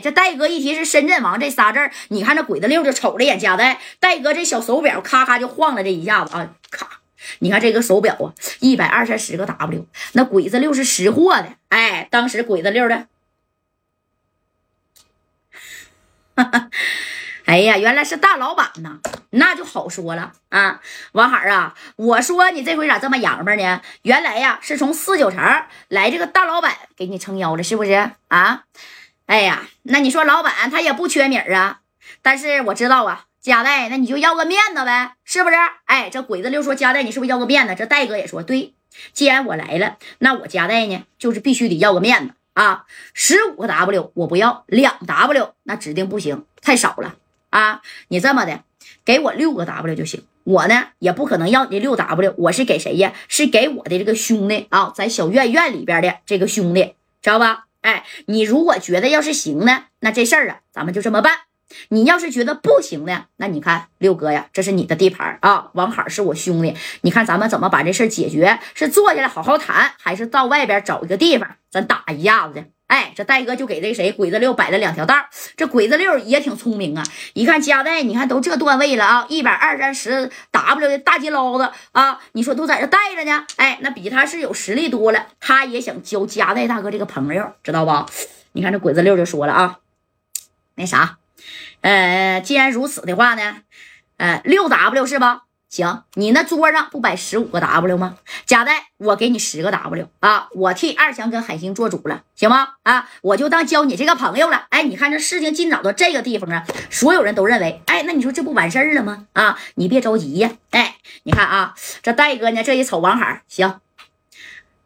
这戴哥一提是深圳王这仨字儿，你看这鬼子六就瞅了眼夹带，戴哥这小手表咔咔就晃了这一下子啊，咔，你看这个手表啊，一百二三十个 W，那鬼子六是识货的，哎，当时鬼子六的，哈哈。哎呀，原来是大老板呐，那就好说了啊，王海啊，我说你这回咋这么洋巴呢？原来呀，是从四九城来这个大老板给你撑腰了，是不是啊？哎呀，那你说老板他也不缺米啊，但是我知道啊，加代，那你就要个面子呗，是不是？哎，这鬼子六说加代，你是不是要个面子？这戴哥也说对，既然我来了，那我加代呢，就是必须得要个面子啊，十五个 W 我不要，两 W 那指定不行，太少了。啊，你这么的，给我六个 W 就行。我呢也不可能要你六 W，我是给谁呀？是给我的这个兄弟啊，在小院院里边的这个兄弟，知道吧？哎，你如果觉得要是行呢，那这事儿啊，咱们就这么办。你要是觉得不行呢，那你看六哥呀，这是你的地盘啊，王海是我兄弟，你看咱们怎么把这事儿解决？是坐下来好好谈，还是到外边找一个地方咱打一下子去？哎，这戴哥就给这谁鬼子六摆了两条道这鬼子六也挺聪明啊，一看加代，你看都这段位了啊，一百二三十 W 的大金捞子啊，你说都在这带着呢，哎，那比他是有实力多了，他也想交加代大哥这个朋友，知道不？你看这鬼子六就说了啊，那啥，呃，既然如此的话呢，呃，六 W 是吧？行，你那桌上不摆十五个 W 吗？贾代，我给你十个 W 啊！我替二强跟海星做主了，行吗？啊，我就当交你这个朋友了。哎，你看这事情进展到这个地方啊，所有人都认为，哎，那你说这不完事儿了吗？啊，你别着急呀。哎，你看啊，这戴哥呢，这一瞅王海，行。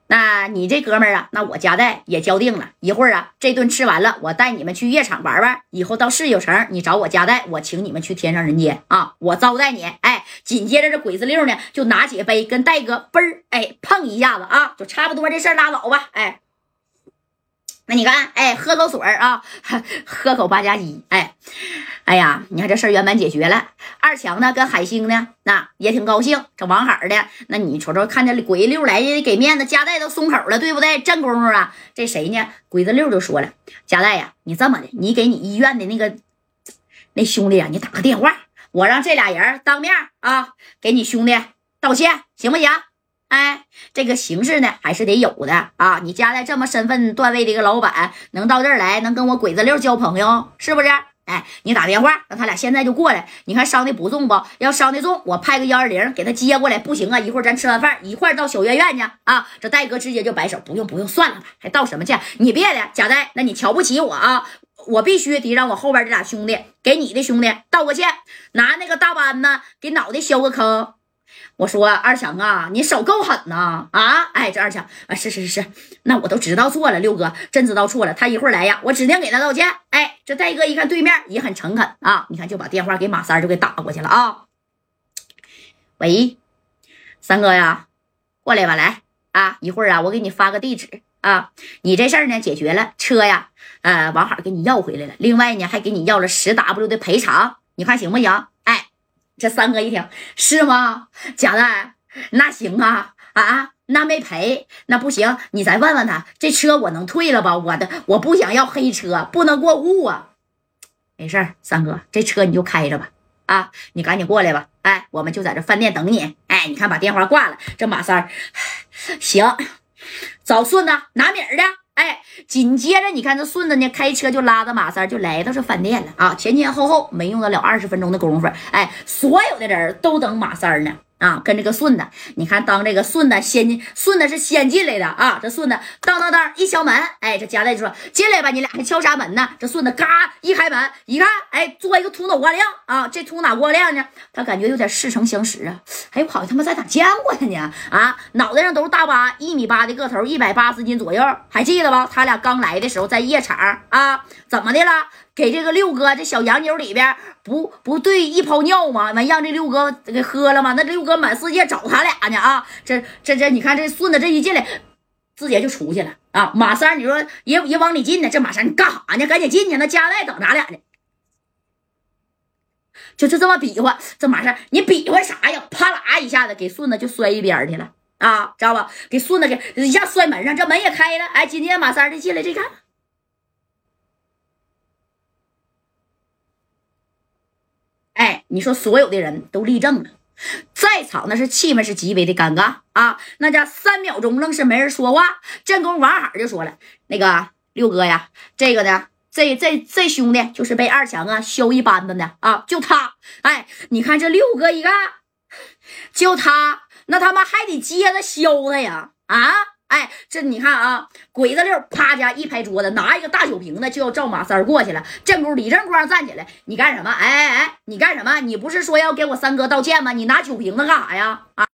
那你这哥们儿啊，那我家代也交定了。一会儿啊，这顿吃完了，我带你们去夜场玩玩。以后到四九城，你找我家代，我请你们去天上人间啊，我招待你。哎，紧接着这鬼子六呢，就拿起杯跟戴哥嘣儿哎碰一下子啊，就差不多这事儿拉倒吧。哎。那你看，哎，喝口水啊，喝口八加鸡，哎，哎呀，你看这事儿圆满解决了。二强呢，跟海星呢，那也挺高兴。这王海的，那你瞅瞅，看这鬼子六来给面子，加代都松口了，对不对？这功夫啊，这谁呢？鬼子六就说了，加代呀，你这么的，你给你医院的那个那兄弟啊，你打个电话，我让这俩人当面啊，给你兄弟道歉，行不行？哎，这个形式呢还是得有的啊！你家在这么身份段位的一个老板，能到这儿来，能跟我鬼子六交朋友，是不是？哎，你打电话让他俩现在就过来。你看伤的不重不？要伤的重，我派个幺二零给他接过来。不行啊，一会儿咱吃完饭一块到小院院去啊！这戴哥直接就摆手，不用不用，算了吧，还道什么歉？你别的贾戴，那你瞧不起我啊？我必须得让我后边这俩兄弟给你的兄弟道个歉，拿那个大扳子给脑袋削个坑。我说二强啊，你手够狠呐！啊，哎，这二强啊，是是是是，那我都知道错了，六哥真知道错了。他一会儿来呀，我指定给他道歉。哎，这戴哥一看对面也很诚恳啊，你看就把电话给马三就给打过去了啊。喂，三哥呀，过来吧，来啊，一会儿啊，我给你发个地址啊。你这事儿呢解决了，车呀，呃，王海给你要回来了。另外呢，还给你要了十 W 的赔偿，你看行不行？这三哥一听是吗？贾代，那行啊啊，那没赔，那不行，你再问问他，这车我能退了吧？我的我不想要黑车，不能过户啊。没事儿，三哥，这车你就开着吧。啊，你赶紧过来吧。哎，我们就在这饭店等你。哎，你看把电话挂了。这马三儿，行，找顺子拿米儿的。哎，紧接着你看这顺子呢，开车就拉着马三就来到这饭店了啊！前前后后没用得了二十分钟的功夫，哎，所有的人都等马三呢。啊，跟这个顺子，你看，当这个顺子先进，顺子是先进来的啊。这顺子当当当一敲门，哎，这家代就说进来吧，你俩还敲啥门呢？这顺子嘎一开门，一看，哎，做一个秃脑瓜亮啊。这秃脑瓜亮呢，他感觉有点似曾相识啊。哎，我好像他妈在哪见过他呢？啊，脑袋上都是大疤，一米八的个头，一百八十斤左右，还记得吧？他俩刚来的时候在夜场啊，怎么的了？给这个六哥这小洋妞里边不不对一泡尿吗？完让这六哥给喝了吗？那六哥满世界找他俩呢啊！这这这，你看这顺子这一进来，直接就出去了啊！马三，你说也也往里进呢？这马三你干啥呢？赶紧进去！那家代等咱俩呢，就就这么比划。这马三，你比划啥呀？啪啦一下子给顺子就摔一边去了啊！知道吧？给顺子给一下摔门上，这门也开了。哎，紧接着马三就进来，这看。你说所有的人都立正了，在场那是气氛是极为的尴尬啊！那家三秒钟愣是没人说话。这功夫王海就说了：“那个六哥呀，这个呢，这这这兄弟就是被二强啊削一班子的啊，就他。哎，你看这六哥一个，就他，那他妈还得接着削他呀啊！”哎，这你看啊，鬼子六啪家一拍桌子，拿一个大酒瓶子就要照马三过去了。这功夫李正光站起来，你干什么？哎哎哎，你干什么？你不是说要给我三哥道歉吗？你拿酒瓶子干啥呀？啊！